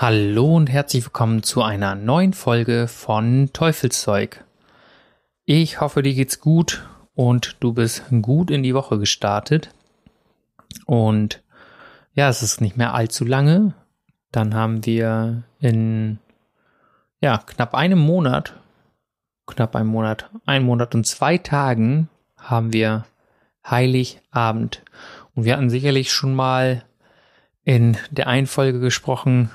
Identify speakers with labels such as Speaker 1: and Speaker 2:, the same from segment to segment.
Speaker 1: Hallo und herzlich willkommen zu einer neuen Folge von Teufelszeug. Ich hoffe, dir geht's gut und du bist gut in die Woche gestartet. Und ja, es ist nicht mehr allzu lange. Dann haben wir in ja, knapp einem Monat, knapp einem Monat, ein Monat und zwei Tagen haben wir Heiligabend. Und wir hatten sicherlich schon mal in der einen Folge gesprochen,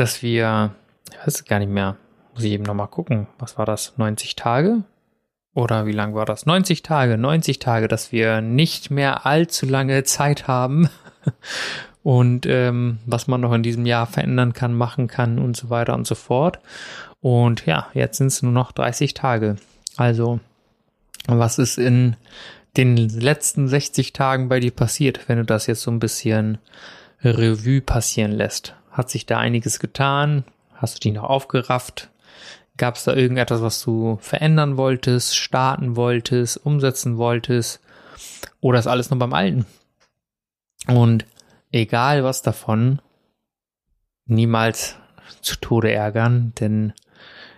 Speaker 1: dass wir, ich weiß gar nicht mehr, muss ich eben nochmal gucken, was war das, 90 Tage? Oder wie lang war das? 90 Tage, 90 Tage, dass wir nicht mehr allzu lange Zeit haben und ähm, was man noch in diesem Jahr verändern kann, machen kann und so weiter und so fort. Und ja, jetzt sind es nur noch 30 Tage. Also, was ist in den letzten 60 Tagen bei dir passiert, wenn du das jetzt so ein bisschen Revue passieren lässt? Hat sich da einiges getan? Hast du dich noch aufgerafft? Gab es da irgendetwas, was du verändern wolltest, starten wolltest, umsetzen wolltest? Oder ist alles noch beim Alten? Und egal was davon, niemals zu Tode ärgern, denn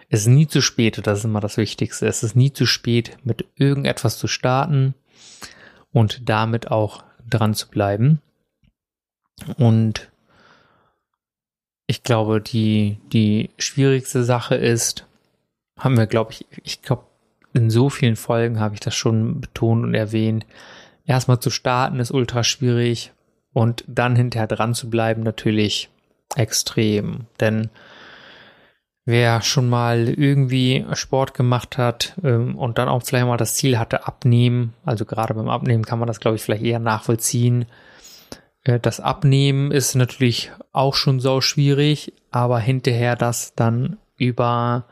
Speaker 1: es ist nie zu spät, das ist immer das Wichtigste. Es ist nie zu spät, mit irgendetwas zu starten und damit auch dran zu bleiben. Und ich glaube, die, die schwierigste Sache ist, haben wir, glaube ich, ich glaube, in so vielen Folgen habe ich das schon betont und erwähnt. Erstmal zu starten ist ultra schwierig und dann hinterher dran zu bleiben natürlich extrem. Denn wer schon mal irgendwie Sport gemacht hat ähm, und dann auch vielleicht mal das Ziel hatte, abnehmen, also gerade beim Abnehmen kann man das, glaube ich, vielleicht eher nachvollziehen, das Abnehmen ist natürlich auch schon so schwierig, aber hinterher das dann über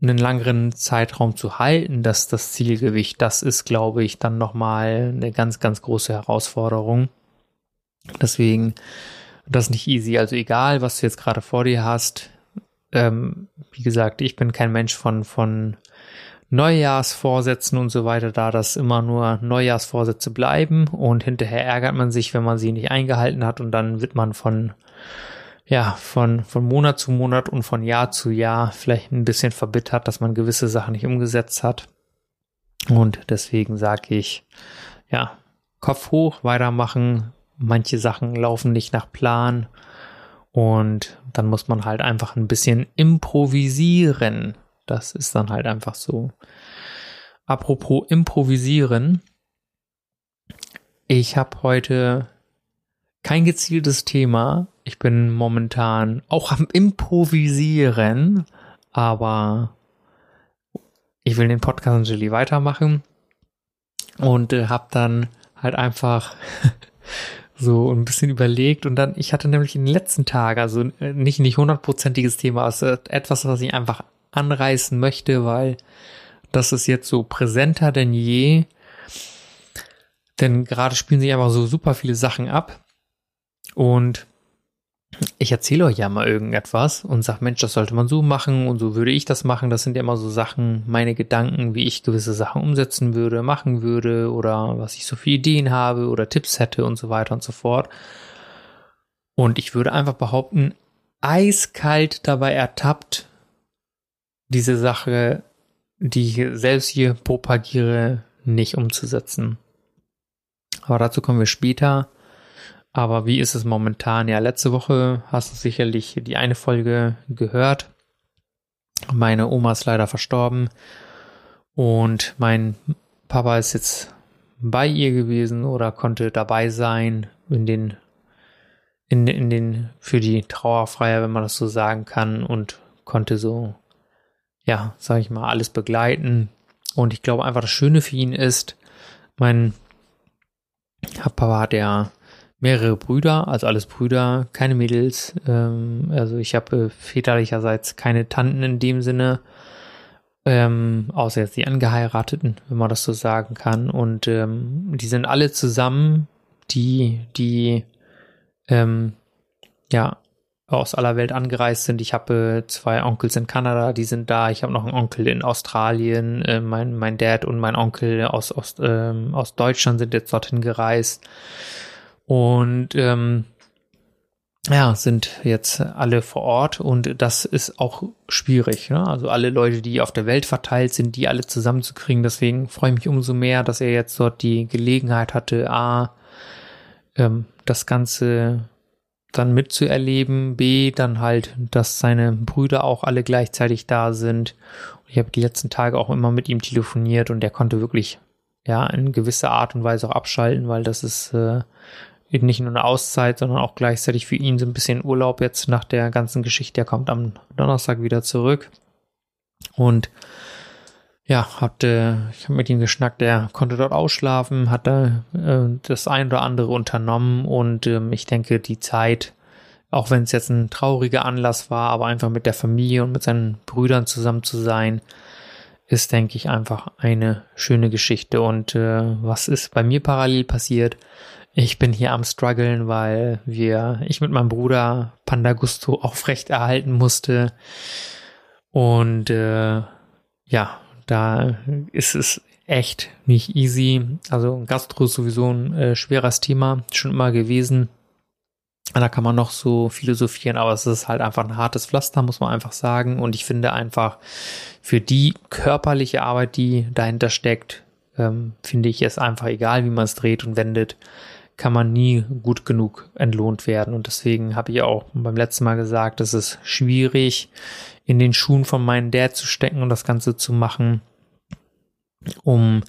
Speaker 1: einen langeren Zeitraum zu halten, dass das Zielgewicht, das ist, glaube ich, dann nochmal eine ganz, ganz große Herausforderung. Deswegen, das ist nicht easy. Also egal, was du jetzt gerade vor dir hast. Ähm, wie gesagt, ich bin kein Mensch von, von Neujahrsvorsätzen und so weiter, da das immer nur Neujahrsvorsätze bleiben und hinterher ärgert man sich, wenn man sie nicht eingehalten hat und dann wird man von ja, von, von Monat zu Monat und von Jahr zu Jahr vielleicht ein bisschen verbittert, dass man gewisse Sachen nicht umgesetzt hat. Und deswegen sage ich, ja, Kopf hoch, weitermachen. Manche Sachen laufen nicht nach Plan. Und dann muss man halt einfach ein bisschen improvisieren. Das ist dann halt einfach so. Apropos improvisieren. Ich habe heute kein gezieltes Thema. Ich bin momentan auch am Improvisieren, aber ich will den Podcast natürlich weitermachen und äh, habe dann halt einfach so ein bisschen überlegt und dann, ich hatte nämlich in den letzten Tagen, also äh, nicht nicht hundertprozentiges Thema, also etwas, was ich einfach anreißen möchte, weil das ist jetzt so präsenter denn je. Denn gerade spielen sich einfach so super viele Sachen ab. Und ich erzähle euch ja mal irgendetwas und sage, Mensch, das sollte man so machen und so würde ich das machen. Das sind ja immer so Sachen, meine Gedanken, wie ich gewisse Sachen umsetzen würde, machen würde oder was ich so für Ideen habe oder Tipps hätte und so weiter und so fort. Und ich würde einfach behaupten, eiskalt dabei ertappt, diese Sache, die ich selbst hier propagiere, nicht umzusetzen. Aber dazu kommen wir später. Aber wie ist es momentan? Ja, letzte Woche hast du sicherlich die eine Folge gehört. Meine Oma ist leider verstorben und mein Papa ist jetzt bei ihr gewesen oder konnte dabei sein in den in, in den für die Trauerfeier, wenn man das so sagen kann und konnte so ja, sag ich mal, alles begleiten. Und ich glaube einfach, das Schöne für ihn ist, mein Papa hat ja mehrere Brüder, also alles Brüder, keine Mädels. Ähm, also ich habe äh, väterlicherseits keine Tanten in dem Sinne, ähm, außer jetzt die Angeheirateten, wenn man das so sagen kann. Und ähm, die sind alle zusammen, die, die ähm, ja aus aller Welt angereist sind. Ich habe äh, zwei Onkels in Kanada, die sind da. Ich habe noch einen Onkel in Australien. Äh, mein, mein Dad und mein Onkel aus, aus, ähm, aus Deutschland sind jetzt dorthin gereist. Und ähm, ja, sind jetzt alle vor Ort und das ist auch schwierig. Ne? Also alle Leute, die auf der Welt verteilt sind, die alle zusammenzukriegen. Deswegen freue ich mich umso mehr, dass er jetzt dort die Gelegenheit hatte, A, ähm, das Ganze dann mitzuerleben, B, dann halt, dass seine Brüder auch alle gleichzeitig da sind. Und ich habe die letzten Tage auch immer mit ihm telefoniert und er konnte wirklich ja in gewisser Art und Weise auch abschalten, weil das ist äh, eben nicht nur eine Auszeit, sondern auch gleichzeitig für ihn so ein bisschen Urlaub jetzt nach der ganzen Geschichte. Er kommt am Donnerstag wieder zurück und ja, hatte, ich habe mit ihm geschnackt, er konnte dort ausschlafen, hatte äh, das ein oder andere unternommen und ähm, ich denke, die Zeit, auch wenn es jetzt ein trauriger Anlass war, aber einfach mit der Familie und mit seinen Brüdern zusammen zu sein, ist, denke ich, einfach eine schöne Geschichte. Und äh, was ist bei mir parallel passiert? Ich bin hier am struggeln, weil wir, ich mit meinem Bruder Panda Gusto aufrecht erhalten musste. Und äh, ja, da ist es echt nicht easy. Also Gastro ist sowieso ein äh, schweres Thema, schon immer gewesen. Da kann man noch so philosophieren, aber es ist halt einfach ein hartes Pflaster, muss man einfach sagen. Und ich finde einfach, für die körperliche Arbeit, die dahinter steckt, ähm, finde ich es einfach egal, wie man es dreht und wendet, kann man nie gut genug entlohnt werden. Und deswegen habe ich auch beim letzten Mal gesagt, es ist schwierig, in den Schuhen von meinem Dad zu stecken und das Ganze zu machen, um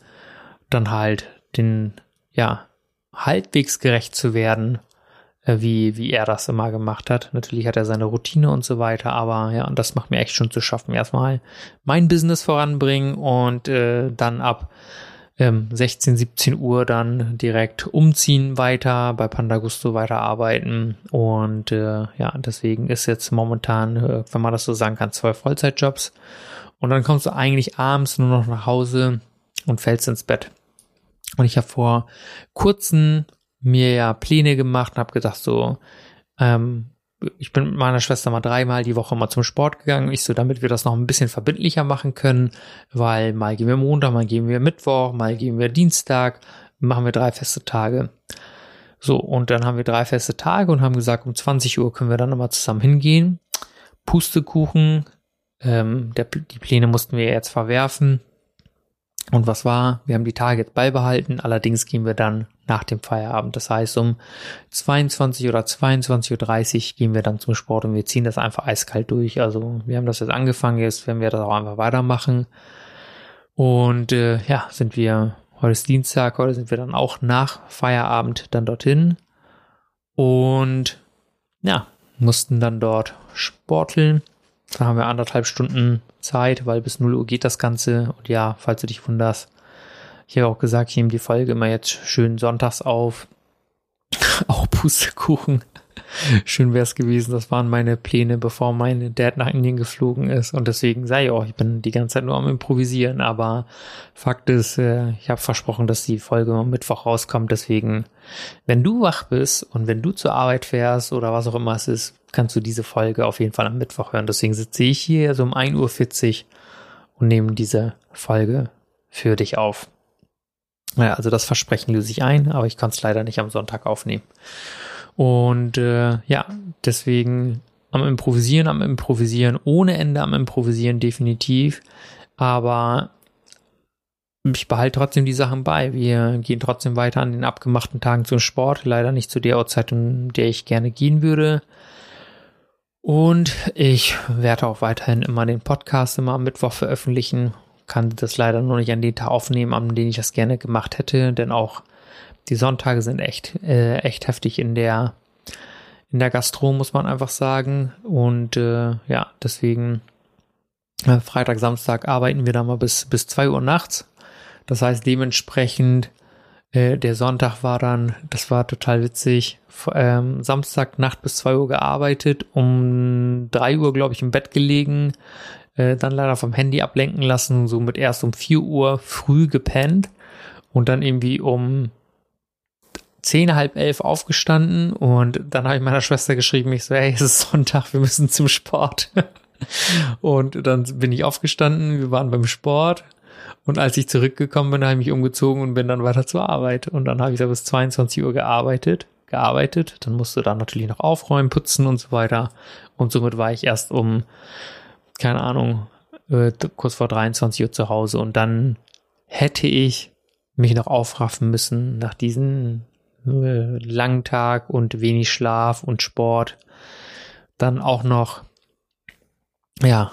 Speaker 1: dann halt den, ja, halbwegs gerecht zu werden, äh, wie, wie er das immer gemacht hat. Natürlich hat er seine Routine und so weiter, aber ja, und das macht mir echt schon zu schaffen. Erstmal mein Business voranbringen und äh, dann ab ähm, 16, 17 Uhr dann direkt umziehen weiter, bei Pandagusto weiterarbeiten und äh, ja, deswegen ist jetzt momentan, äh, wenn man das so sagen kann, zwei Vollzeitjobs und dann kommst du eigentlich abends nur noch nach Hause und fällst ins Bett. Und ich habe vor kurzem mir ja Pläne gemacht und habe gedacht so, ähm, ich bin mit meiner Schwester mal dreimal die Woche mal zum Sport gegangen. Ich so, damit wir das noch ein bisschen verbindlicher machen können, weil mal gehen wir Montag, mal gehen wir Mittwoch, mal gehen wir Dienstag, machen wir drei feste Tage. So, und dann haben wir drei feste Tage und haben gesagt, um 20 Uhr können wir dann nochmal zusammen hingehen. Pustekuchen, ähm, der, die Pläne mussten wir jetzt verwerfen. Und was war? Wir haben die jetzt beibehalten, allerdings gehen wir dann nach dem Feierabend. Das heißt, um 22 oder 22.30 Uhr gehen wir dann zum Sport und wir ziehen das einfach eiskalt durch. Also wir haben das jetzt angefangen, jetzt werden wir das auch einfach weitermachen. Und äh, ja, sind wir, heute ist Dienstag, heute sind wir dann auch nach Feierabend dann dorthin. Und ja, mussten dann dort sporteln. Da haben wir anderthalb Stunden Zeit, weil bis 0 Uhr geht das Ganze. Und ja, falls du dich wunderst, ich habe auch gesagt, ich nehme die Folge immer jetzt schön sonntags auf. auch Pustekuchen. Schön wäre es gewesen, das waren meine Pläne, bevor mein Dad nach Indien geflogen ist. Und deswegen sei ich auch, ich bin die ganze Zeit nur am Improvisieren. Aber Fakt ist, äh, ich habe versprochen, dass die Folge am Mittwoch rauskommt. Deswegen, wenn du wach bist und wenn du zur Arbeit fährst oder was auch immer es ist, kannst du diese Folge auf jeden Fall am Mittwoch hören. Deswegen sitze ich hier so um 1.40 Uhr und nehme diese Folge für dich auf. Ja, also das Versprechen löse ich ein, aber ich kann es leider nicht am Sonntag aufnehmen. Und äh, ja, deswegen am Improvisieren, am Improvisieren, ohne Ende am Improvisieren definitiv. Aber ich behalte trotzdem die Sachen bei. Wir gehen trotzdem weiter an den abgemachten Tagen zum Sport. Leider nicht zu der Uhrzeit, in der ich gerne gehen würde. Und ich werde auch weiterhin immer den Podcast immer am Mittwoch veröffentlichen kann das leider nur nicht an den Tag aufnehmen, an den ich das gerne gemacht hätte, denn auch die Sonntage sind echt, äh, echt heftig in der, in der Gastro, muss man einfach sagen. Und äh, ja, deswegen äh, Freitag, Samstag arbeiten wir da mal bis, bis Uhr nachts. Das heißt, dementsprechend Äh, der Sonntag war dann, das war total witzig, ähm, Samstag Nacht bis zwei Uhr gearbeitet, um drei Uhr, glaube ich, im Bett gelegen, äh, dann leider vom Handy ablenken lassen, somit erst um vier Uhr früh gepennt und dann irgendwie um zehn, halb elf aufgestanden und dann habe ich meiner Schwester geschrieben, ich so, hey, es ist Sonntag, wir müssen zum Sport. und dann bin ich aufgestanden, wir waren beim Sport und als ich zurückgekommen bin, habe ich mich umgezogen und bin dann weiter zur Arbeit. Und dann habe ich da bis 22 Uhr gearbeitet, gearbeitet. Dann musste dann natürlich noch aufräumen, putzen und so weiter. Und somit war ich erst um, keine Ahnung, äh, kurz vor 23 Uhr zu Hause. Und dann hätte ich mich noch aufraffen müssen nach diesem äh, langen Tag und wenig Schlaf und Sport. Dann auch noch ja,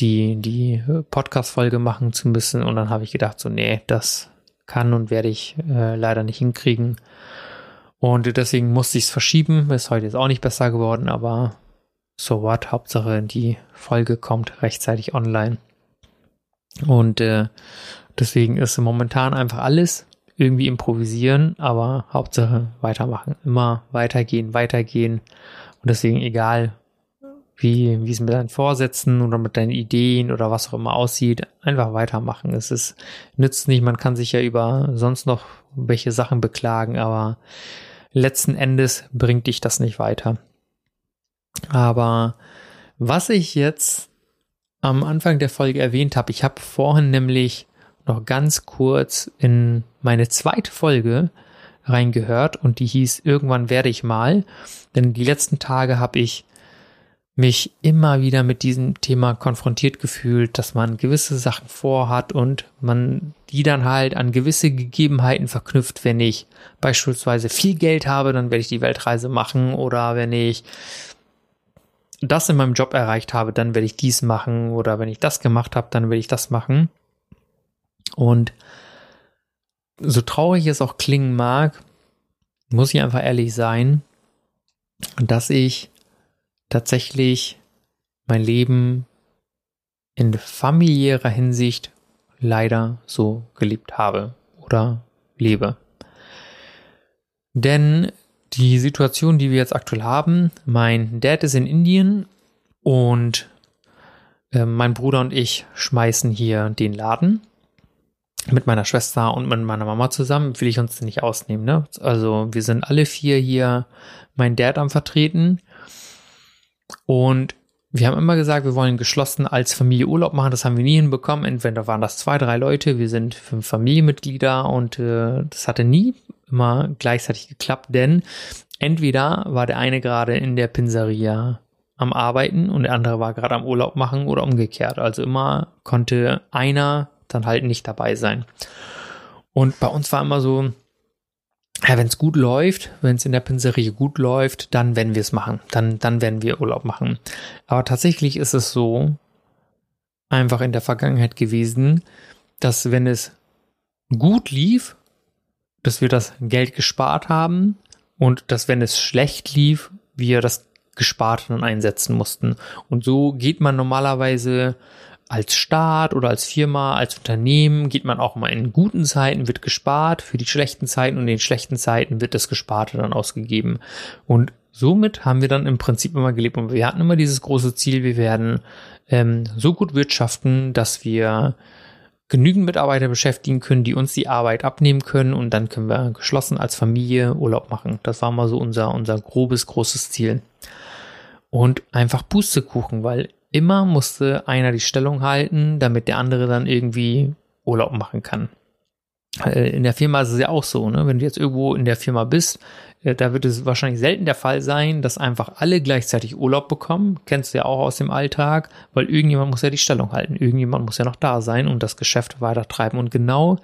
Speaker 1: die, die Podcast-Folge machen zu müssen. Und dann habe ich gedacht, so, nee, das kann und werde ich äh, leider nicht hinkriegen. Und deswegen musste ich es verschieben. Ist heute jetzt auch nicht besser geworden, aber so what. Hauptsache, die Folge kommt rechtzeitig online. Und äh, deswegen ist momentan einfach alles irgendwie improvisieren, aber Hauptsache weitermachen. Immer weitergehen, weitergehen. Und deswegen egal, wie, wie es mit deinen Vorsätzen oder mit deinen Ideen oder was auch immer aussieht, einfach weitermachen. Es ist, nützt nicht, man kann sich ja über sonst noch welche Sachen beklagen, aber letzten Endes bringt dich das nicht weiter. Aber was ich jetzt am Anfang der Folge erwähnt habe, ich habe vorhin nämlich noch ganz kurz in meine zweite Folge reingehört und die hieß Irgendwann werde ich mal. Denn die letzten Tage habe ich mich immer wieder mit diesem Thema konfrontiert gefühlt, dass man gewisse Sachen vorhat und man die dann halt an gewisse Gegebenheiten verknüpft. Wenn ich beispielsweise viel Geld habe, dann werde ich die Weltreise machen oder wenn ich das in meinem Job erreicht habe, dann werde ich dies machen oder wenn ich das gemacht habe, dann werde ich das machen. Und so traurig es auch klingen mag, muss ich einfach ehrlich sein, dass ich tatsächlich mein Leben in familiärer Hinsicht leider so gelebt habe oder lebe. Denn die Situation, die wir jetzt aktuell haben, mein Dad ist in Indien und äh, mein Bruder und ich schmeißen hier den Laden mit meiner Schwester und mit meiner Mama zusammen, will ich uns nicht ausnehmen. Ne? Also wir sind alle vier hier mein Dad am Vertreten und wir haben immer gesagt, wir wollen geschlossen als Familie Urlaub machen. Das haben wir nie hinbekommen. Entweder waren das zwei, drei Leute. Wir sind fünf Familienmitglieder und äh, das hatte nie immer gleichzeitig geklappt, denn entweder war der eine gerade in der Pizzeria am Arbeiten und der andere war gerade am Urlaub machen oder umgekehrt. Also immer konnte einer dann halt nicht dabei sein. Und bei uns war immer so, ja, wenn es gut läuft, wenn es in der Pinserie gut läuft, dann werden wir es machen. Dann, dann werden wir Urlaub machen. Aber tatsächlich ist es so einfach in der Vergangenheit gewesen, dass wenn es gut lief, dass wir das Geld gespart haben und dass wenn es schlecht lief, wir das Gesparte dann einsetzen mussten. Und so geht man normalerweise als Staat oder als Firma, als Unternehmen geht man auch mal in guten Zeiten wird gespart, für die schlechten Zeiten und in den schlechten Zeiten wird das Gesparte dann ausgegeben. Und somit haben wir dann im Prinzip immer gelebt und wir hatten immer dieses große Ziel, wir werden ähm, so gut wirtschaften, dass wir genügend Mitarbeiter beschäftigen können, die uns die Arbeit abnehmen können und dann können wir geschlossen als Familie Urlaub machen. Das war mal so unser, unser grobes, großes Ziel. Und einfach Pustekuchen, weil immer musste einer die Stellung halten, damit der andere dann irgendwie Urlaub machen kann. Äh, in der Firma ist es ja auch so, ne? Wenn du jetzt irgendwo in der Firma bist, äh, da wird es wahrscheinlich selten der Fall sein, dass einfach alle gleichzeitig Urlaub bekommen. Kennst du ja auch aus dem Alltag, weil irgendjemand muss ja die Stellung halten. Irgendjemand muss ja noch da sein und das Geschäft weiter treiben. Und genau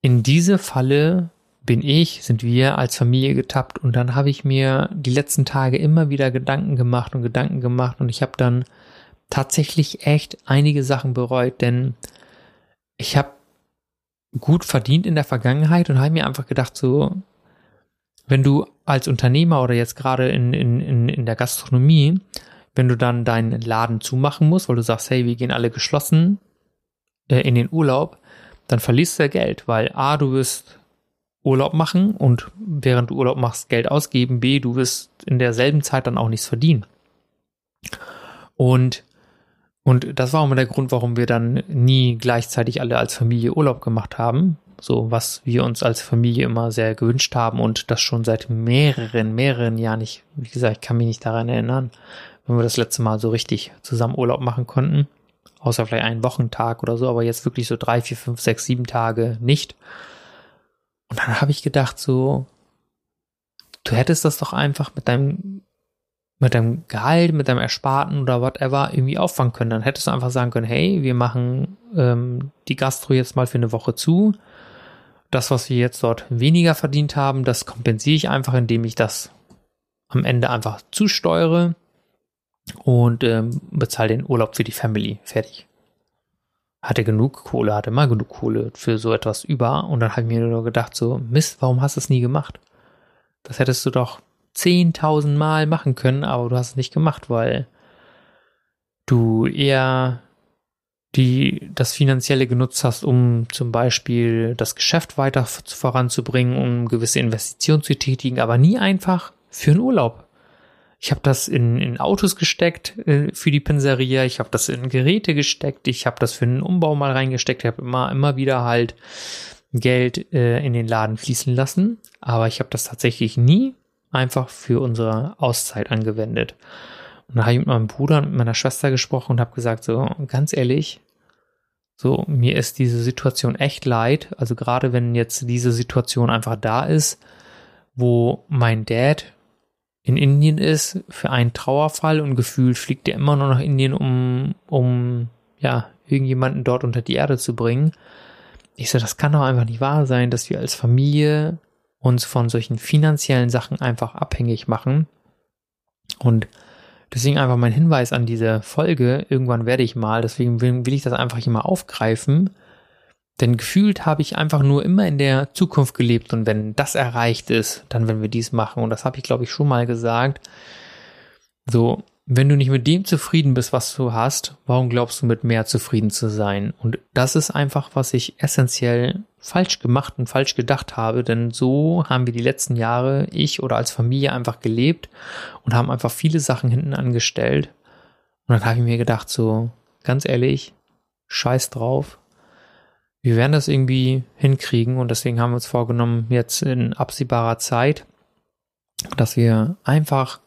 Speaker 1: in diese Falle bin ich, sind wir als Familie getappt und dann habe ich mir die letzten Tage immer wieder Gedanken gemacht und Gedanken gemacht und ich habe dann tatsächlich echt einige Sachen bereut, denn ich habe gut verdient in der Vergangenheit und habe mir einfach gedacht, so, wenn du als Unternehmer oder jetzt gerade in, in, in, in der Gastronomie, wenn du dann deinen Laden zumachen musst, weil du sagst, hey, wir gehen alle geschlossen äh, in den Urlaub, dann verlierst du ja Geld, weil A, du wirst Urlaub machen und während du Urlaub machst, Geld ausgeben. B, du wirst in derselben Zeit dann auch nichts verdienen. Und, und das war auch immer der Grund, warum wir dann nie gleichzeitig alle als Familie Urlaub gemacht haben. So, was wir uns als Familie immer sehr gewünscht haben und das schon seit mehreren, mehreren Jahren. Ich, wie gesagt, ich kann mich nicht daran erinnern, wenn wir das letzte Mal so richtig zusammen Urlaub machen konnten. Außer vielleicht einen Wochentag oder so, aber jetzt wirklich so drei, vier, fünf, sechs, sieben Tage nicht. Und dann habe ich gedacht, so, du hättest das doch einfach mit deinem, mit deinem Gehalt, mit deinem Ersparten oder whatever irgendwie auffangen können. Dann hättest du einfach sagen können, hey, wir machen ähm, die Gastro jetzt mal für eine Woche zu. Das, was wir jetzt dort weniger verdient haben, das kompensiere ich einfach, indem ich das am Ende einfach zusteuere und ähm, bezahle den Urlaub für die Family. Fertig. Hatte genug Kohle, hatte immer genug Kohle für so etwas über. Und dann habe ich mir nur gedacht, so, Mist, warum hast du es nie gemacht? Das hättest du doch 10.000 Mal machen können, aber du hast es nicht gemacht, weil du eher die das Finanzielle genutzt hast, um zum Beispiel das Geschäft weiter voranzubringen, um gewisse Investitionen zu tätigen, aber nie einfach für einen Urlaub. Ich habe das in, in Autos gesteckt äh, für die Pinseria, ich habe das in Geräte gesteckt, ich habe das für einen Umbau mal reingesteckt, ich habe immer, immer wieder halt Geld äh, in den Laden fließen lassen, aber ich habe das tatsächlich nie einfach für unsere Auszeit angewendet. Und da habe ich mit meinem Bruder und mit meiner Schwester gesprochen und habe gesagt, so ganz ehrlich, so mir ist diese Situation echt leid. Also gerade wenn jetzt diese Situation einfach da ist, wo mein Dad in Indien ist für einen Trauerfall und gefühlt fliegt er immer noch nach Indien, um, um ja, irgendjemanden dort unter die Erde zu bringen. Ich so, das kann doch einfach nicht wahr sein, dass wir als Familie uns von solchen finanziellen Sachen einfach abhängig machen. Und deswegen einfach mein Hinweis an diese Folge, irgendwann werde ich mal, deswegen will, will ich das einfach hier mal aufgreifen, denn gefühlt habe ich einfach nur immer in der Zukunft gelebt und wenn das erreicht ist, dann wenn wir dies machen und das habe ich glaube ich schon mal gesagt. So, wenn du nicht mit dem zufrieden bist, was du hast, warum glaubst du mit mehr zufrieden zu sein? Und das ist einfach, was ich essentiell falsch gemacht und falsch gedacht habe, denn so haben wir die letzten Jahre, ich oder als Familie einfach gelebt und haben einfach viele Sachen hinten angestellt. Und dann habe ich mir gedacht, so, ganz ehrlich, scheiß drauf, wir werden das irgendwie hinkriegen und deswegen haben wir uns vorgenommen, jetzt in absehbarer Zeit, dass wir einfach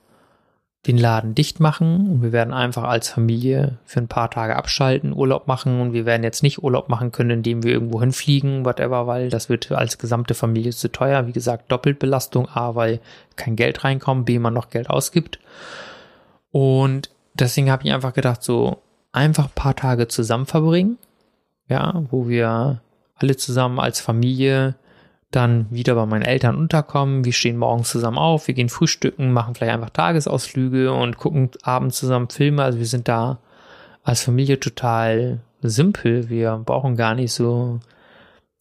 Speaker 1: den Laden dicht machen und wir werden einfach als Familie für ein paar Tage abschalten, Urlaub machen und wir werden jetzt nicht Urlaub machen können, indem wir irgendwo hinfliegen, whatever, weil das wird als gesamte Familie zu teuer. Wie gesagt, Doppelbelastung, A, weil kein Geld reinkommt, B, man noch Geld ausgibt. Und deswegen habe ich einfach gedacht, so einfach ein paar Tage zusammen verbringen, ja, wo wir alle zusammen als Familie dann wieder bei meinen Eltern unterkommen. Wir stehen morgens zusammen auf, wir gehen frühstücken, machen vielleicht einfach Tagesausflüge und gucken abends zusammen Filme. Also wir sind da als Familie total simpel. Wir brauchen gar nicht so,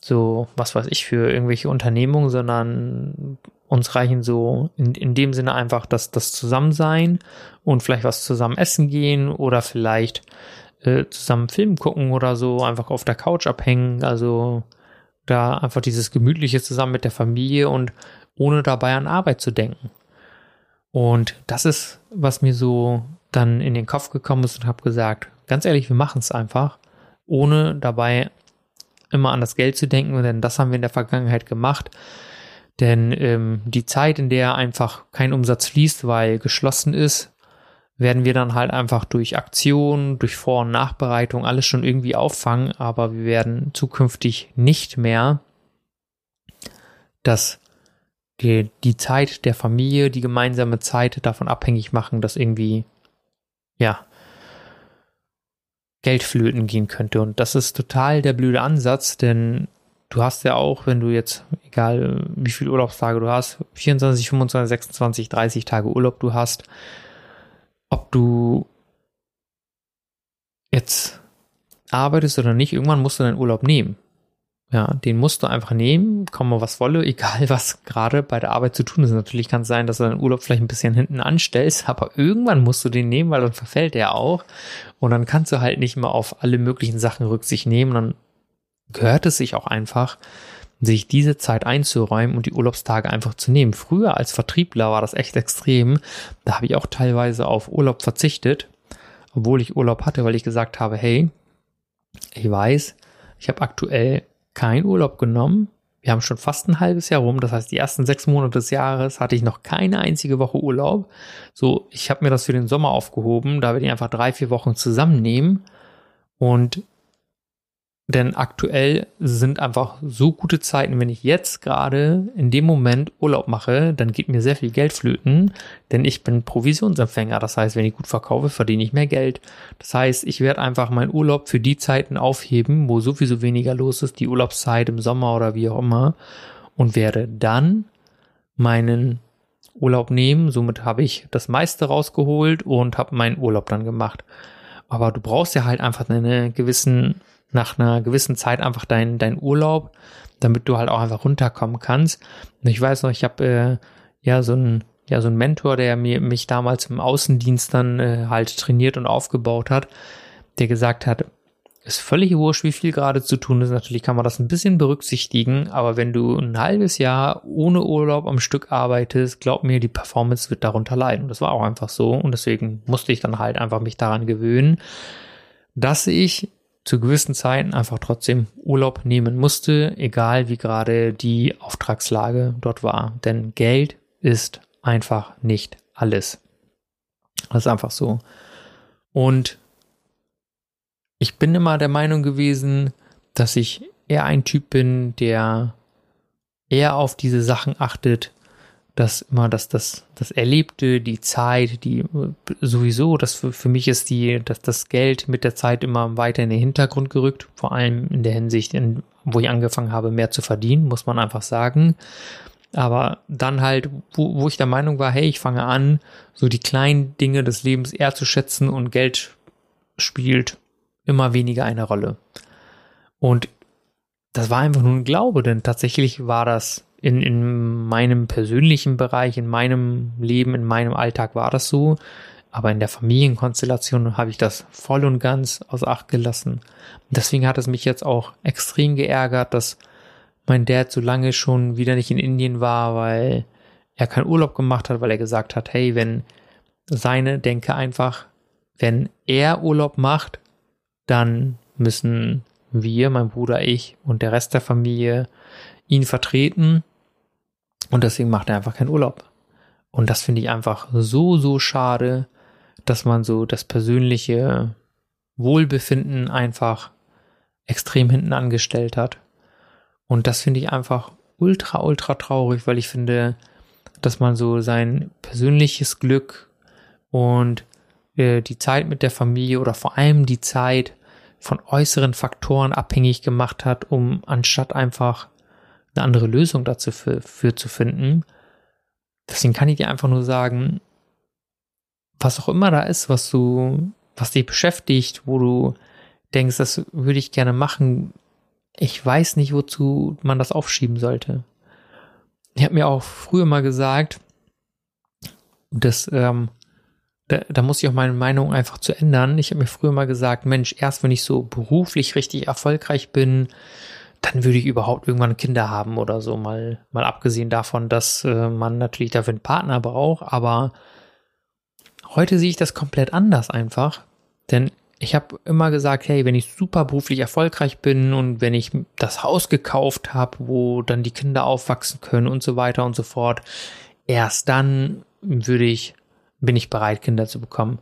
Speaker 1: so, was weiß ich, für irgendwelche Unternehmungen, sondern uns reichen so in, in dem Sinne einfach das, das Zusammensein und vielleicht was zusammen essen gehen oder vielleicht äh, zusammen Film gucken oder so, einfach auf der Couch abhängen. Also da einfach dieses Gemütliche zusammen mit der Familie und ohne dabei an Arbeit zu denken. Und das ist, was mir so dann in den Kopf gekommen ist und habe gesagt, ganz ehrlich, wir machen es einfach, ohne dabei immer an das Geld zu denken, denn das haben wir in der Vergangenheit gemacht. Denn ähm, die Zeit, in der einfach kein Umsatz fließt, weil geschlossen ist, werden wir dann halt einfach durch Aktion, durch Vor- und Nachbereitung alles schon irgendwie auffangen, aber wir werden zukünftig nicht mehr dass die, die Zeit der Familie, die gemeinsame Zeit davon abhängig machen, dass irgendwie, ja, Geld flöten gehen könnte. Und das ist total der blöde Ansatz, denn du hast ja auch, wenn du jetzt, egal wie viele Urlaubstage du hast, 24, 25, 26, 30 Tage Urlaub du hast, ob du jetzt arbeitest oder nicht, irgendwann musst du deinen Urlaub nehmen. Ja, den musst du einfach nehmen, komme was wolle, egal was gerade bei der Arbeit zu tun ist. Natürlich kann es sein, dass du deinen Urlaub vielleicht ein bisschen hinten anstellst, aber irgendwann musst du den nehmen, weil dann verfällt der auch. Und dann kannst du halt nicht mehr auf alle möglichen Sachen Rücksicht nehmen. Dann gehört es sich auch einfach, sich diese Zeit einzuräumen und die Urlaubstage einfach zu nehmen. Früher als Vertriebler war das echt extrem. Da habe ich auch teilweise auf Urlaub verzichtet, obwohl ich Urlaub hatte, weil ich gesagt habe, hey, ich weiß, ich habe aktuell keinen Urlaub genommen. Wir haben schon fast ein halbes Jahr rum. Das heißt, die ersten sechs Monate des Jahres hatte ich noch keine einzige Woche Urlaub. So, ich habe mir das für den Sommer aufgehoben. Da werde ich einfach drei, vier Wochen zusammennehmen und denn aktuell sind einfach so gute Zeiten, wenn ich jetzt gerade in dem Moment Urlaub mache, dann geht mir sehr viel Geld flöten, denn ich bin Provisionsempfänger. Das heißt, wenn ich gut verkaufe, verdiene ich mehr Geld. Das heißt, ich werde einfach meinen Urlaub für die Zeiten aufheben, wo sowieso weniger los ist, die Urlaubszeit im Sommer oder wie auch immer, und werde dann meinen Urlaub nehmen. Somit habe ich das meiste rausgeholt und habe meinen Urlaub dann gemacht. Aber du brauchst ja halt einfach einen gewissen nach einer gewissen Zeit einfach dein, dein Urlaub, damit du halt auch einfach runterkommen kannst. Und ich weiß noch, ich habe äh, ja so ein ja so ein Mentor, der mir mich damals im Außendienst dann äh, halt trainiert und aufgebaut hat, der gesagt hat, ist völlig wurscht, wie viel gerade zu tun ist. Natürlich kann man das ein bisschen berücksichtigen, aber wenn du ein halbes Jahr ohne Urlaub am Stück arbeitest, glaub mir, die Performance wird darunter leiden. Und das war auch einfach so. Und deswegen musste ich dann halt einfach mich daran gewöhnen, dass ich zu gewissen Zeiten einfach trotzdem Urlaub nehmen musste, egal wie gerade die Auftragslage dort war. Denn Geld ist einfach nicht alles. Das ist einfach so. Und ich bin immer der Meinung gewesen, dass ich eher ein Typ bin, der eher auf diese Sachen achtet, dass immer das, das, das Erlebte, die Zeit, die sowieso, das für, für mich ist die, dass das Geld mit der Zeit immer weiter in den Hintergrund gerückt, vor allem in der Hinsicht, in, wo ich angefangen habe, mehr zu verdienen, muss man einfach sagen. Aber dann halt, wo, wo ich der Meinung war, hey, ich fange an, so die kleinen Dinge des Lebens eher zu schätzen und Geld spielt immer weniger eine Rolle. Und das war einfach nur ein Glaube, denn tatsächlich war das in, in meinem persönlichen Bereich, in meinem Leben, in meinem Alltag war das so. Aber in der Familienkonstellation habe ich das voll und ganz aus Acht gelassen. deswegen hat es mich jetzt auch extrem geärgert, dass mein Dad so lange schon wieder nicht in Indien war, weil er keinen Urlaub gemacht hat, weil er gesagt hat, hey, wenn seine Denke einfach, wenn er Urlaub macht, dann müssen wir, mein Bruder, ich und der Rest der Familie ihn vertreten und deswegen macht er einfach keinen Urlaub. Und das finde ich einfach so, so schade, dass man so das persönliche Wohlbefinden einfach extrem hinten angestellt hat. Und das finde ich einfach ultra, ultra traurig, weil ich finde, dass man so sein persönliches Glück und äh, die Zeit mit der Familie oder vor allem die Zeit von äußeren Faktoren abhängig gemacht hat, um anstatt einfach eine andere Lösung dazu für, für zu finden. Deswegen kann ich dir einfach nur sagen, was auch immer da ist, was du, was dich beschäftigt, wo du denkst, das würde ich gerne machen, ich weiß nicht, wozu man das aufschieben sollte. Ich habe mir auch früher mal gesagt, das, ähm, da, da muss ich auch meine Meinung einfach zu ändern. Ich habe mir früher mal gesagt, Mensch, erst wenn ich so beruflich richtig erfolgreich bin, dann würde ich überhaupt irgendwann Kinder haben oder so. Mal, mal abgesehen davon, dass äh, man natürlich dafür einen Partner braucht. Aber heute sehe ich das komplett anders einfach. Denn ich habe immer gesagt, hey, wenn ich super beruflich erfolgreich bin und wenn ich das Haus gekauft habe, wo dann die Kinder aufwachsen können und so weiter und so fort, erst dann würde ich, bin ich bereit, Kinder zu bekommen.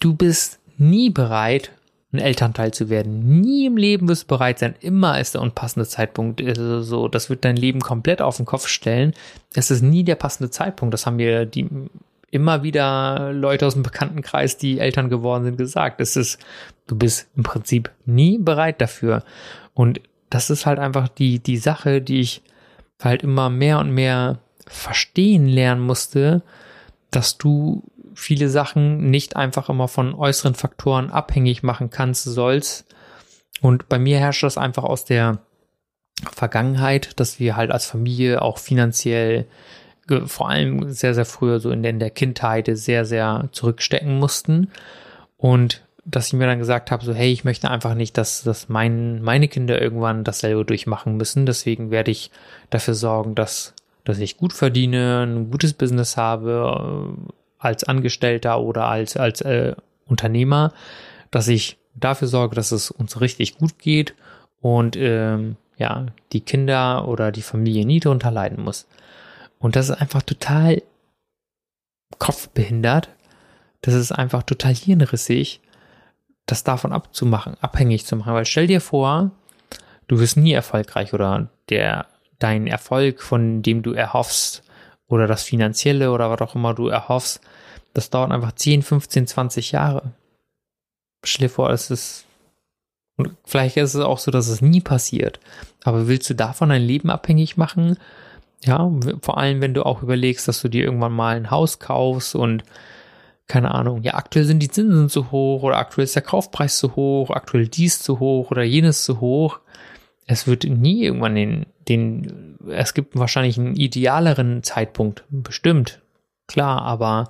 Speaker 1: Du bist nie bereit, ein Elternteil zu werden. Nie im Leben wirst du bereit sein. Immer ist der unpassende Zeitpunkt. Also so, das wird dein Leben komplett auf den Kopf stellen. Es ist nie der passende Zeitpunkt. Das haben wir die immer wieder Leute aus dem Bekanntenkreis, die Eltern geworden sind, gesagt. Es ist, du bist im Prinzip nie bereit dafür. Und das ist halt einfach die, die Sache, die ich halt immer mehr und mehr verstehen lernen musste, dass du viele Sachen nicht einfach immer von äußeren Faktoren abhängig machen kannst, sollst. Und bei mir herrscht das einfach aus der Vergangenheit, dass wir halt als Familie auch finanziell vor allem sehr, sehr früher so in der, in der Kindheit sehr, sehr zurückstecken mussten. Und dass ich mir dann gesagt habe, so hey, ich möchte einfach nicht, dass, dass mein, meine Kinder irgendwann dasselbe durchmachen müssen. Deswegen werde ich dafür sorgen, dass, dass ich gut verdiene, ein gutes Business habe, als Angestellter oder als, als äh, Unternehmer, dass ich dafür sorge, dass es uns richtig gut geht und ähm, ja, die Kinder oder die Familie nie darunter leiden muss. Und das ist einfach total kopfbehindert. Das ist einfach total hirnrissig, das davon abzumachen, abhängig zu machen. Weil stell dir vor, du wirst nie erfolgreich oder der, dein Erfolg, von dem du erhoffst, oder das Finanzielle oder was auch immer du erhoffst, das dauert einfach 10, 15, 20 Jahre. Stell dir vor, es ist, und vielleicht ist es auch so, dass es nie passiert. Aber willst du davon dein Leben abhängig machen? Ja, vor allem, wenn du auch überlegst, dass du dir irgendwann mal ein Haus kaufst und keine Ahnung, ja, aktuell sind die Zinsen zu hoch oder aktuell ist der Kaufpreis zu hoch, aktuell dies zu hoch oder jenes zu hoch. Es wird nie irgendwann den, den, es gibt wahrscheinlich einen idealeren Zeitpunkt, bestimmt, klar, aber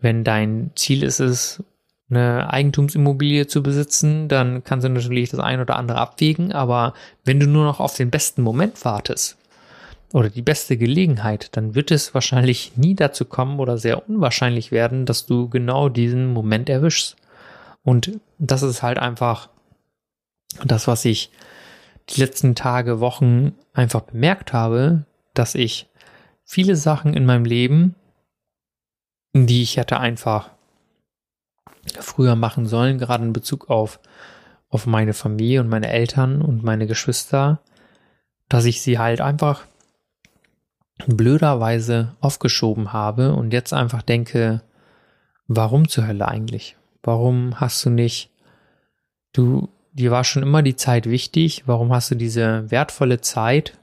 Speaker 1: wenn dein Ziel ist es, eine Eigentumsimmobilie zu besitzen, dann kannst du natürlich das ein oder andere abwägen, aber wenn du nur noch auf den besten Moment wartest oder die beste Gelegenheit, dann wird es wahrscheinlich nie dazu kommen oder sehr unwahrscheinlich werden, dass du genau diesen Moment erwischst. Und das ist halt einfach das, was ich die letzten Tage, Wochen einfach bemerkt habe, dass ich viele Sachen in meinem Leben die ich hätte einfach früher machen sollen, gerade in Bezug auf, auf meine Familie und meine Eltern und meine Geschwister, dass ich sie halt einfach blöderweise aufgeschoben habe und jetzt einfach denke, warum zur Hölle eigentlich? Warum hast du nicht, du, dir war schon immer die Zeit wichtig, warum hast du diese wertvolle Zeit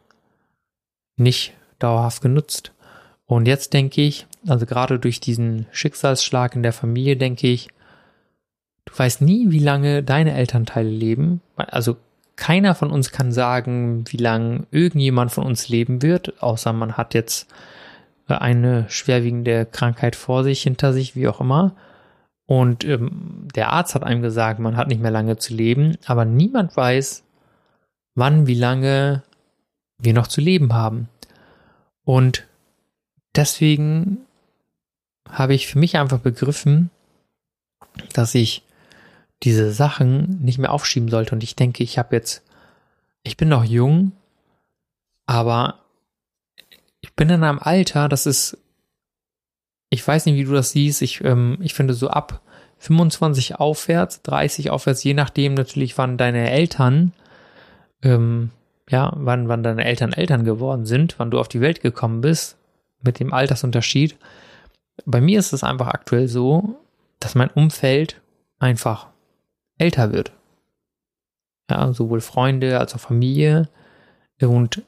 Speaker 1: nicht dauerhaft genutzt? Und jetzt denke ich, also gerade durch diesen Schicksalsschlag in der Familie, denke ich, du weißt nie, wie lange deine Elternteile leben. Also keiner von uns kann sagen, wie lange irgendjemand von uns leben wird, außer man hat jetzt eine schwerwiegende Krankheit vor sich, hinter sich, wie auch immer. Und ähm, der Arzt hat einem gesagt, man hat nicht mehr lange zu leben, aber niemand weiß, wann, wie lange wir noch zu leben haben. Und deswegen habe ich für mich einfach begriffen, dass ich diese Sachen nicht mehr aufschieben sollte. Und ich denke, ich habe jetzt, ich bin noch jung, aber ich bin in einem Alter, das ist, ich weiß nicht, wie du das siehst, ich, ähm, ich finde so ab 25 aufwärts, 30 aufwärts, je nachdem natürlich, wann deine Eltern, ähm, ja, wann, wann deine Eltern Eltern geworden sind, wann du auf die Welt gekommen bist, mit dem Altersunterschied. Bei mir ist es einfach aktuell so, dass mein Umfeld einfach älter wird. Ja, sowohl Freunde als auch Familie. Und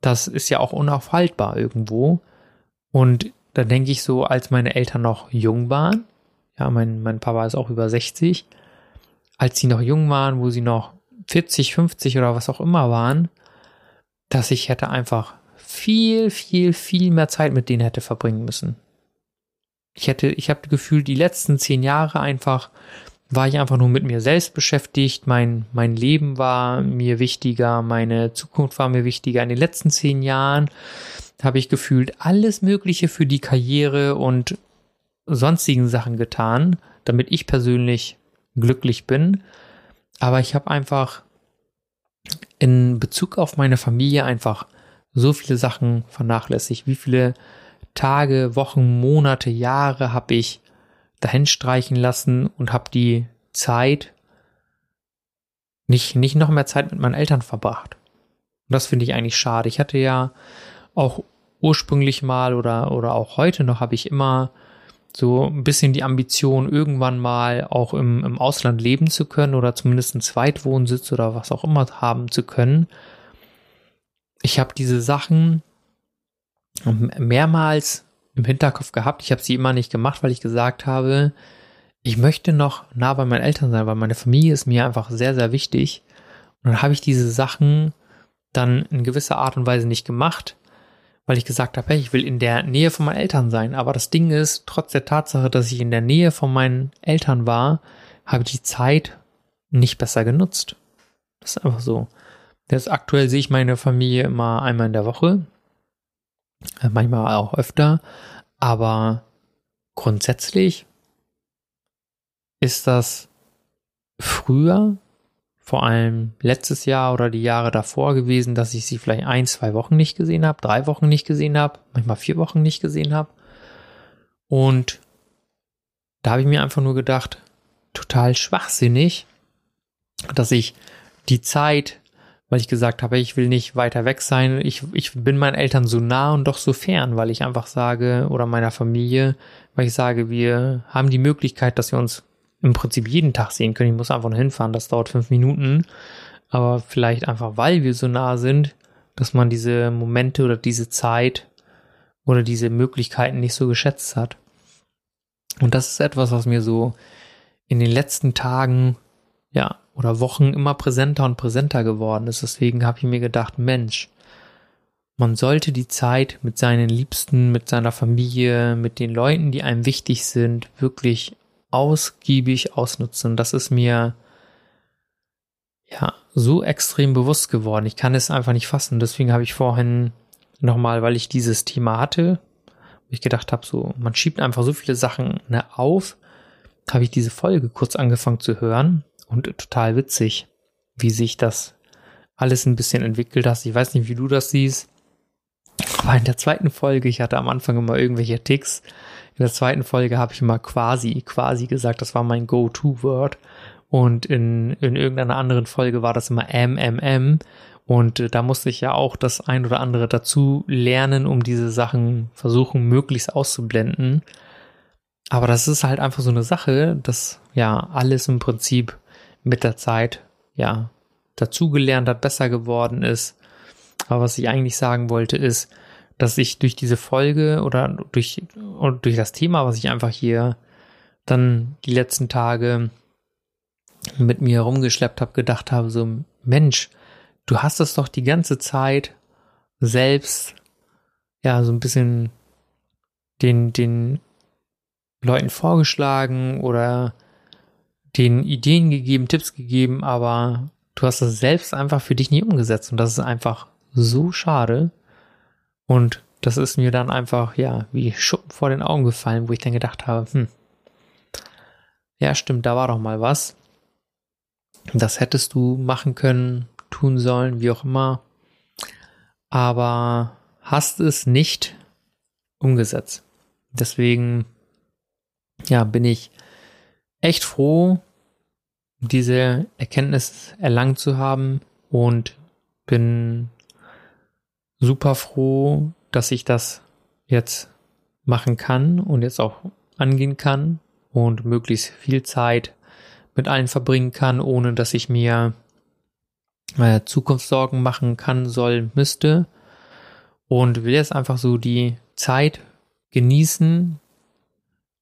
Speaker 1: das ist ja auch unaufhaltbar irgendwo. Und da denke ich so, als meine Eltern noch jung waren, ja, mein, mein Papa ist auch über 60, als sie noch jung waren, wo sie noch 40, 50 oder was auch immer waren, dass ich hätte einfach viel, viel, viel mehr Zeit mit denen hätte verbringen müssen. Ich hätte, ich habe gefühlt, die letzten zehn Jahre einfach war ich einfach nur mit mir selbst beschäftigt. Mein, mein Leben war mir wichtiger, meine Zukunft war mir wichtiger. In den letzten zehn Jahren habe ich gefühlt alles Mögliche für die Karriere und sonstigen Sachen getan, damit ich persönlich glücklich bin. Aber ich habe einfach in Bezug auf meine Familie einfach so viele Sachen vernachlässigt. Wie viele Tage, Wochen, Monate, Jahre habe ich dahin streichen lassen und habe die Zeit nicht, nicht noch mehr Zeit mit meinen Eltern verbracht. Und das finde ich eigentlich schade. Ich hatte ja auch ursprünglich mal oder, oder auch heute noch habe ich immer so ein bisschen die Ambition, irgendwann mal auch im, im Ausland leben zu können oder zumindest einen Zweitwohnsitz oder was auch immer haben zu können ich habe diese Sachen mehrmals im Hinterkopf gehabt. Ich habe sie immer nicht gemacht, weil ich gesagt habe, ich möchte noch nah bei meinen Eltern sein, weil meine Familie ist mir einfach sehr, sehr wichtig. Und dann habe ich diese Sachen dann in gewisser Art und Weise nicht gemacht, weil ich gesagt habe, hey, ich will in der Nähe von meinen Eltern sein. Aber das Ding ist, trotz der Tatsache, dass ich in der Nähe von meinen Eltern war, habe ich die Zeit nicht besser genutzt. Das ist einfach so. Jetzt aktuell sehe ich meine Familie immer einmal in der Woche. Äh, manchmal auch öfter. Aber grundsätzlich ist das früher, vor allem letztes Jahr oder die Jahre davor gewesen, dass ich sie vielleicht ein, zwei Wochen nicht gesehen habe, drei Wochen nicht gesehen habe, manchmal vier Wochen nicht gesehen habe. Und da habe ich mir einfach nur gedacht, total schwachsinnig, dass ich die Zeit, weil ich gesagt habe, ich will nicht weiter weg sein, ich, ich bin meinen Eltern so nah und doch so fern, weil ich einfach sage, oder meiner Familie, weil ich sage, wir haben die Möglichkeit, dass wir uns im Prinzip jeden Tag sehen können. Ich muss einfach nur hinfahren, das dauert fünf Minuten. Aber vielleicht einfach, weil wir so nah sind, dass man diese Momente oder diese Zeit oder diese Möglichkeiten nicht so geschätzt hat. Und das ist etwas, was mir so in den letzten Tagen, ja, oder Wochen immer präsenter und präsenter geworden ist. Deswegen habe ich mir gedacht, Mensch, man sollte die Zeit mit seinen Liebsten, mit seiner Familie, mit den Leuten, die einem wichtig sind, wirklich ausgiebig ausnutzen. Das ist mir ja so extrem bewusst geworden. Ich kann es einfach nicht fassen. Deswegen habe ich vorhin nochmal, weil ich dieses Thema hatte, ich gedacht habe, so, man schiebt einfach so viele Sachen ne, auf, habe ich diese Folge kurz angefangen zu hören und total witzig, wie sich das alles ein bisschen entwickelt hat. Ich weiß nicht, wie du das siehst. Aber in der zweiten Folge, ich hatte am Anfang immer irgendwelche Ticks. In der zweiten Folge habe ich immer quasi, quasi gesagt, das war mein Go-To-Word. Und in, in irgendeiner anderen Folge war das immer MMM. Und äh, da musste ich ja auch das ein oder andere dazu lernen, um diese Sachen versuchen, möglichst auszublenden. Aber das ist halt einfach so eine Sache, dass ja alles im Prinzip mit der Zeit ja dazugelernt hat, besser geworden ist. Aber was ich eigentlich sagen wollte, ist, dass ich durch diese Folge oder durch, oder durch das Thema, was ich einfach hier dann die letzten Tage mit mir herumgeschleppt habe, gedacht habe, so Mensch, du hast es doch die ganze Zeit selbst, ja, so ein bisschen den, den Leuten vorgeschlagen oder den Ideen gegeben, Tipps gegeben, aber du hast das selbst einfach für dich nie umgesetzt und das ist einfach so schade. Und das ist mir dann einfach, ja, wie Schuppen vor den Augen gefallen, wo ich dann gedacht habe, hm, ja, stimmt, da war doch mal was. Das hättest du machen können, tun sollen, wie auch immer. Aber hast es nicht umgesetzt. Deswegen, ja, bin ich echt froh, diese Erkenntnis erlangt zu haben und bin super froh, dass ich das jetzt machen kann und jetzt auch angehen kann und möglichst viel Zeit mit allen verbringen kann, ohne dass ich mir äh, Zukunftssorgen machen kann, soll, müsste. Und will jetzt einfach so die Zeit genießen,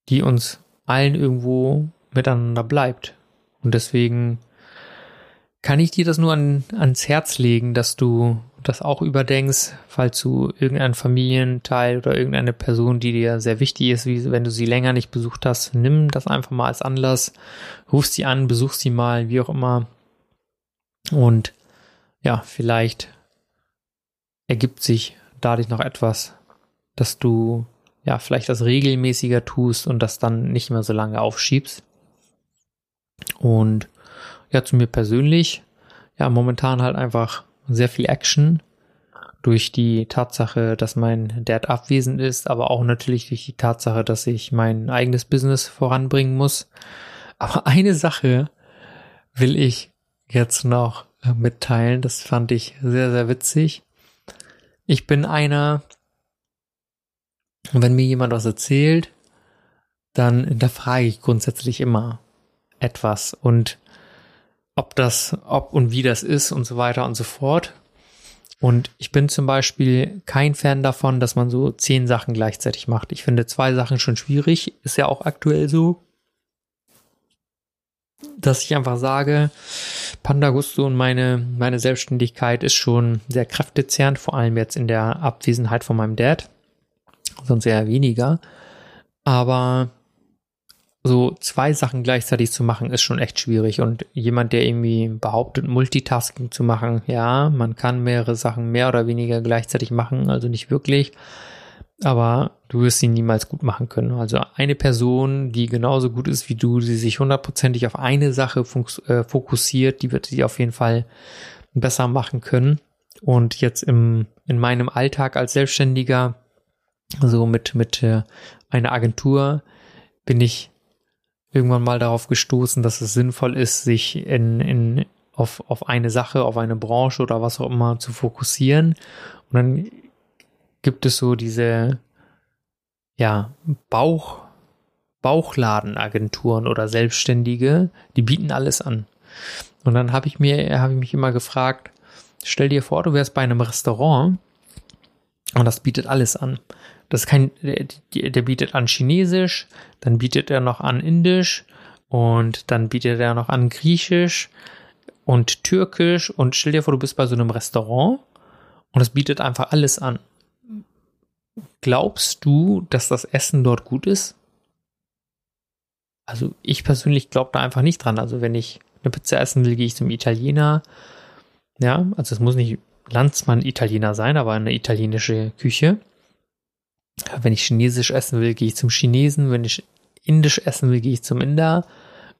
Speaker 1: die uns allen irgendwo miteinander bleibt. Und deswegen kann ich dir das nur an, ans Herz legen, dass du das auch überdenkst, falls du irgendeinen Familienteil oder irgendeine Person, die dir sehr wichtig ist, wie wenn du sie länger nicht besucht hast, nimm das einfach mal als Anlass, ruf sie an, besuch sie mal, wie auch immer. Und ja, vielleicht ergibt sich dadurch noch etwas, dass du ja vielleicht das regelmäßiger tust und das dann nicht mehr so lange aufschiebst. Und ja, zu mir persönlich, ja, momentan halt einfach sehr viel Action durch die Tatsache, dass mein Dad abwesend ist, aber auch natürlich durch die Tatsache, dass ich mein eigenes Business voranbringen muss. Aber eine Sache will ich jetzt noch äh, mitteilen. Das fand ich sehr, sehr witzig. Ich bin einer, wenn mir jemand was erzählt, dann hinterfrage ich grundsätzlich immer etwas und ob das, ob und wie das ist und so weiter und so fort. Und ich bin zum Beispiel kein Fan davon, dass man so zehn Sachen gleichzeitig macht. Ich finde zwei Sachen schon schwierig, ist ja auch aktuell so, dass ich einfach sage, Panda Gusto und meine, meine Selbstständigkeit ist schon sehr kräftezehrend, vor allem jetzt in der Abwesenheit von meinem Dad, sonst eher weniger. Aber so zwei Sachen gleichzeitig zu machen, ist schon echt schwierig. Und jemand, der irgendwie behauptet, Multitasking zu machen, ja, man kann mehrere Sachen mehr oder weniger gleichzeitig machen, also nicht wirklich. Aber du wirst sie niemals gut machen können. Also eine Person, die genauso gut ist wie du, die sich hundertprozentig auf eine Sache äh, fokussiert, die wird sie auf jeden Fall besser machen können. Und jetzt im, in meinem Alltag als Selbstständiger, so mit, mit äh, einer Agentur, bin ich irgendwann mal darauf gestoßen, dass es sinnvoll ist, sich in, in, auf, auf eine Sache, auf eine Branche oder was auch immer zu fokussieren. Und dann gibt es so diese, ja, Bauch, Bauchladenagenturen oder Selbstständige, die bieten alles an. Und dann habe ich mir, habe ich mich immer gefragt, stell dir vor, du wärst bei einem Restaurant und das bietet alles an. Das kein, der, der bietet an Chinesisch, dann bietet er noch an Indisch und dann bietet er noch an Griechisch und Türkisch und stell dir vor, du bist bei so einem Restaurant und es bietet einfach alles an. Glaubst du, dass das Essen dort gut ist? Also ich persönlich glaube da einfach nicht dran. Also wenn ich eine Pizza essen will, gehe ich zum Italiener. Ja, also es muss nicht Landsmann Italiener sein, aber eine italienische Küche. Wenn ich Chinesisch essen will, gehe ich zum Chinesen. Wenn ich Indisch essen will, gehe ich zum Inder.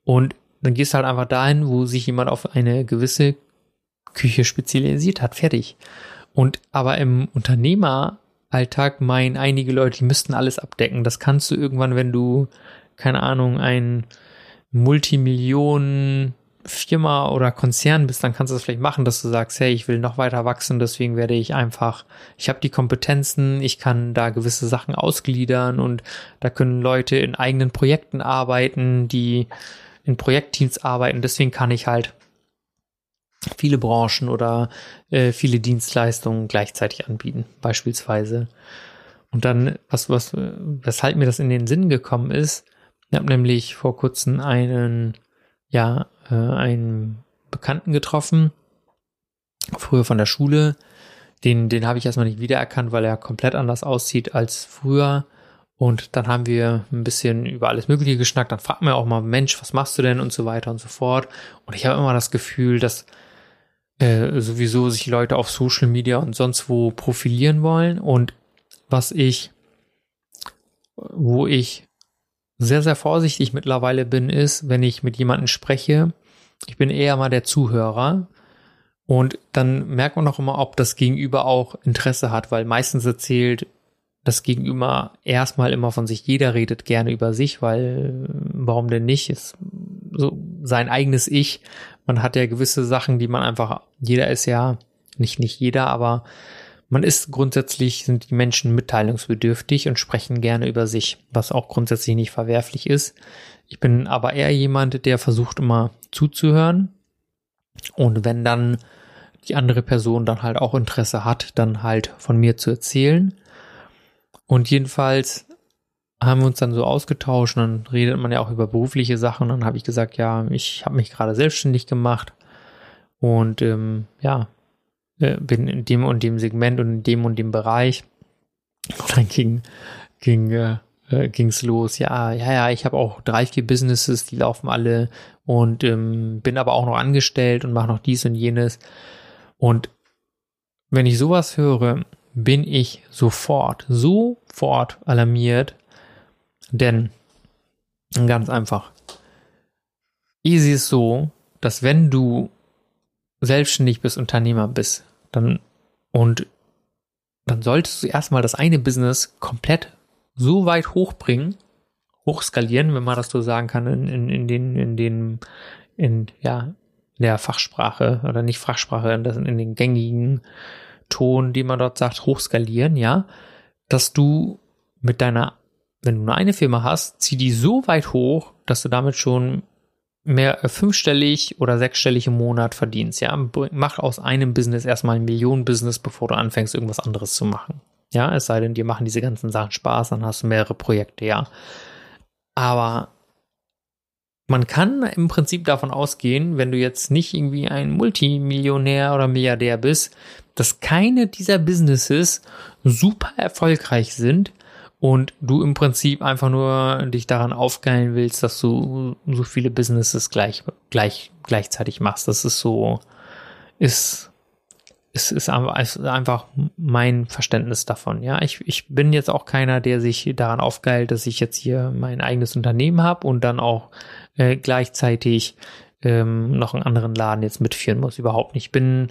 Speaker 1: Und dann gehst du halt einfach dahin, wo sich jemand auf eine gewisse Küche spezialisiert hat. Fertig. Und aber im Unternehmeralltag meinen einige Leute, die müssten alles abdecken. Das kannst du irgendwann, wenn du, keine Ahnung, ein Multimillionen Firma oder Konzern bist, dann kannst du das vielleicht machen, dass du sagst, hey, ich will noch weiter wachsen, deswegen werde ich einfach, ich habe die Kompetenzen, ich kann da gewisse Sachen ausgliedern und da können Leute in eigenen Projekten arbeiten, die in Projektteams arbeiten, deswegen kann ich halt viele Branchen oder äh, viele Dienstleistungen gleichzeitig anbieten, beispielsweise. Und dann, was, was, weshalb mir das in den Sinn gekommen ist, ich habe nämlich vor kurzem einen ja äh, einen Bekannten getroffen, früher von der Schule. Den, den habe ich erstmal nicht wiedererkannt, weil er komplett anders aussieht als früher. Und dann haben wir ein bisschen über alles Mögliche geschnackt. Dann fragt man auch mal, Mensch, was machst du denn und so weiter und so fort. Und ich habe immer das Gefühl, dass äh, sowieso sich Leute auf Social Media und sonst wo profilieren wollen. Und was ich, wo ich sehr, sehr vorsichtig mittlerweile bin, ist, wenn ich mit jemandem spreche, ich bin eher mal der Zuhörer. Und dann merkt man auch immer, ob das Gegenüber auch Interesse hat, weil meistens erzählt das Gegenüber erstmal immer von sich. Jeder redet gerne über sich, weil warum denn nicht? Ist so sein eigenes Ich. Man hat ja gewisse Sachen, die man einfach, jeder ist ja, nicht, nicht jeder, aber man ist grundsätzlich, sind die Menschen mitteilungsbedürftig und sprechen gerne über sich, was auch grundsätzlich nicht verwerflich ist. Ich bin aber eher jemand, der versucht immer zuzuhören. Und wenn dann die andere Person dann halt auch Interesse hat, dann halt von mir zu erzählen. Und jedenfalls haben wir uns dann so ausgetauscht und dann redet man ja auch über berufliche Sachen. Und dann habe ich gesagt, ja, ich habe mich gerade selbstständig gemacht und ähm, ja, äh, bin in dem und dem Segment und in dem und dem Bereich. Und dann ging, ging, äh, äh ging's los. Ja, ja, ja, ich habe auch drei, vier Businesses, die laufen alle und ähm, bin aber auch noch angestellt und mache noch dies und jenes. Und wenn ich sowas höre, bin ich sofort, sofort alarmiert, denn ganz einfach. Easy ist so, dass wenn du selbstständig bist, Unternehmer bist, dann und dann solltest du erstmal das eine Business komplett so weit hochbringen, hochskalieren, wenn man das so sagen kann, in, in, in den, in den, in, ja, der Fachsprache oder nicht Fachsprache, in, in den gängigen Ton, die man dort sagt, hochskalieren, ja, dass du mit deiner, wenn du nur eine Firma hast, zieh die so weit hoch, dass du damit schon mehr äh, fünfstellig oder sechsstellig im Monat verdienst, ja, mach aus einem Business erstmal ein Millionen-Business, bevor du anfängst, irgendwas anderes zu machen. Ja, es sei denn, dir machen diese ganzen Sachen Spaß, dann hast du mehrere Projekte, ja. Aber man kann im Prinzip davon ausgehen, wenn du jetzt nicht irgendwie ein Multimillionär oder Milliardär bist, dass keine dieser Businesses super erfolgreich sind und du im Prinzip einfach nur dich daran aufgeilen willst, dass du so viele Businesses gleich, gleich, gleichzeitig machst. Das ist so, ist, ist, ist einfach mein Verständnis davon. Ja, ich, ich bin jetzt auch keiner, der sich daran aufgeilt, dass ich jetzt hier mein eigenes Unternehmen habe und dann auch äh, gleichzeitig ähm, noch einen anderen Laden jetzt mitführen muss. Überhaupt nicht. Ich bin,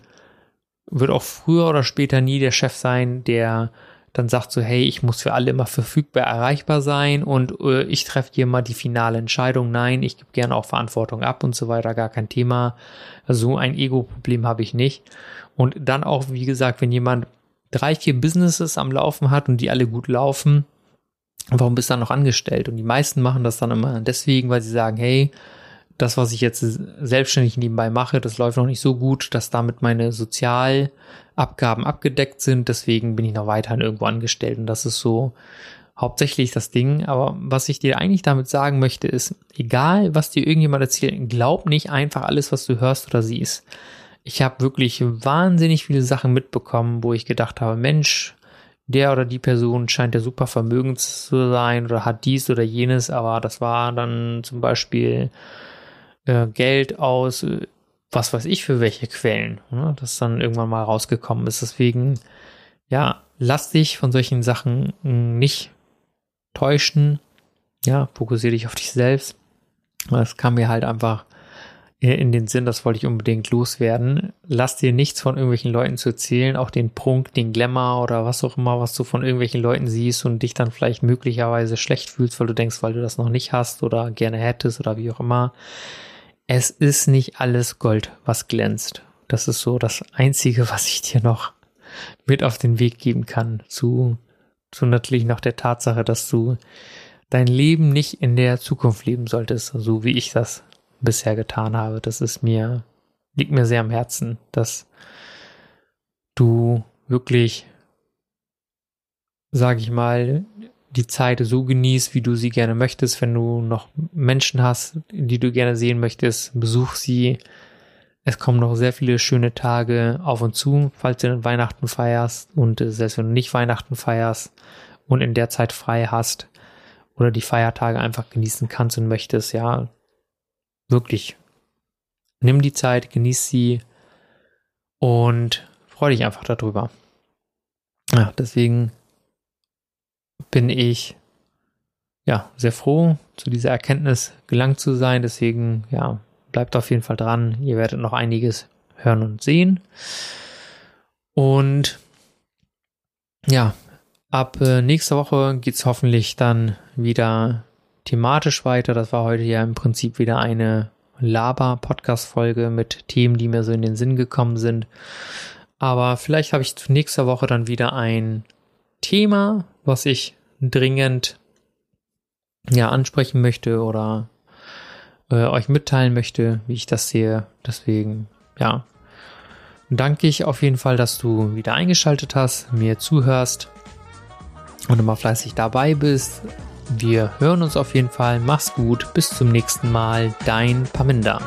Speaker 1: wird auch früher oder später nie der Chef sein, der dann sagt so, hey, ich muss für alle immer verfügbar erreichbar sein und äh, ich treffe hier mal die finale Entscheidung. Nein, ich gebe gerne auch Verantwortung ab und so weiter, gar kein Thema. So ein Ego-Problem habe ich nicht. Und dann auch, wie gesagt, wenn jemand drei, vier Businesses am Laufen hat und die alle gut laufen, warum bist du dann noch angestellt? Und die meisten machen das dann immer deswegen, weil sie sagen, hey, das, was ich jetzt selbstständig nebenbei mache, das läuft noch nicht so gut, dass damit meine Sozialabgaben abgedeckt sind. Deswegen bin ich noch weiterhin irgendwo angestellt. Und das ist so hauptsächlich das Ding. Aber was ich dir eigentlich damit sagen möchte, ist, egal was dir irgendjemand erzählt, glaub nicht einfach alles, was du hörst oder siehst. Ich habe wirklich wahnsinnig viele Sachen mitbekommen, wo ich gedacht habe, Mensch, der oder die Person scheint ja super vermögend zu sein oder hat dies oder jenes, aber das war dann zum Beispiel äh, Geld aus, äh, was weiß ich für welche Quellen, ne, das dann irgendwann mal rausgekommen ist. Deswegen, ja, lass dich von solchen Sachen hm, nicht täuschen. Ja, fokussiere dich auf dich selbst. Das kam mir halt einfach in den Sinn, das wollte ich unbedingt loswerden. Lass dir nichts von irgendwelchen Leuten zu erzählen, auch den Prunk, den Glamour oder was auch immer, was du von irgendwelchen Leuten siehst und dich dann vielleicht möglicherweise schlecht fühlst, weil du denkst, weil du das noch nicht hast oder gerne hättest oder wie auch immer es ist nicht alles Gold, was glänzt. Das ist so das Einzige, was ich dir noch mit auf den Weg geben kann. Zu, zu natürlich noch der Tatsache, dass du dein Leben nicht in der Zukunft leben solltest, so wie ich das bisher getan habe. Das ist mir, liegt mir sehr am Herzen, dass du wirklich, sag ich mal, die Zeit so genießt, wie du sie gerne möchtest. Wenn du noch Menschen hast, die du gerne sehen möchtest, besuch sie. Es kommen noch sehr viele schöne Tage auf und zu, falls du Weihnachten feierst und äh, selbst wenn du nicht Weihnachten feierst und in der Zeit frei hast oder die Feiertage einfach genießen kannst und möchtest, ja, wirklich. Nimm die Zeit, genieß sie und freu dich einfach darüber. Ja, deswegen bin ich ja sehr froh, zu dieser Erkenntnis gelangt zu sein. Deswegen, ja, bleibt auf jeden Fall dran. Ihr werdet noch einiges hören und sehen. Und ja, ab äh, nächster Woche geht es hoffentlich dann wieder thematisch weiter. Das war heute ja im Prinzip wieder eine Laber-Podcast-Folge mit Themen, die mir so in den Sinn gekommen sind. Aber vielleicht habe ich zu nächster Woche dann wieder ein Thema, was ich dringend ja ansprechen möchte oder äh, euch mitteilen möchte, wie ich das sehe. Deswegen, ja, danke ich auf jeden Fall, dass du wieder eingeschaltet hast, mir zuhörst und immer fleißig dabei bist. Wir hören uns auf jeden Fall. Mach's gut. Bis zum nächsten Mal. Dein Paminda.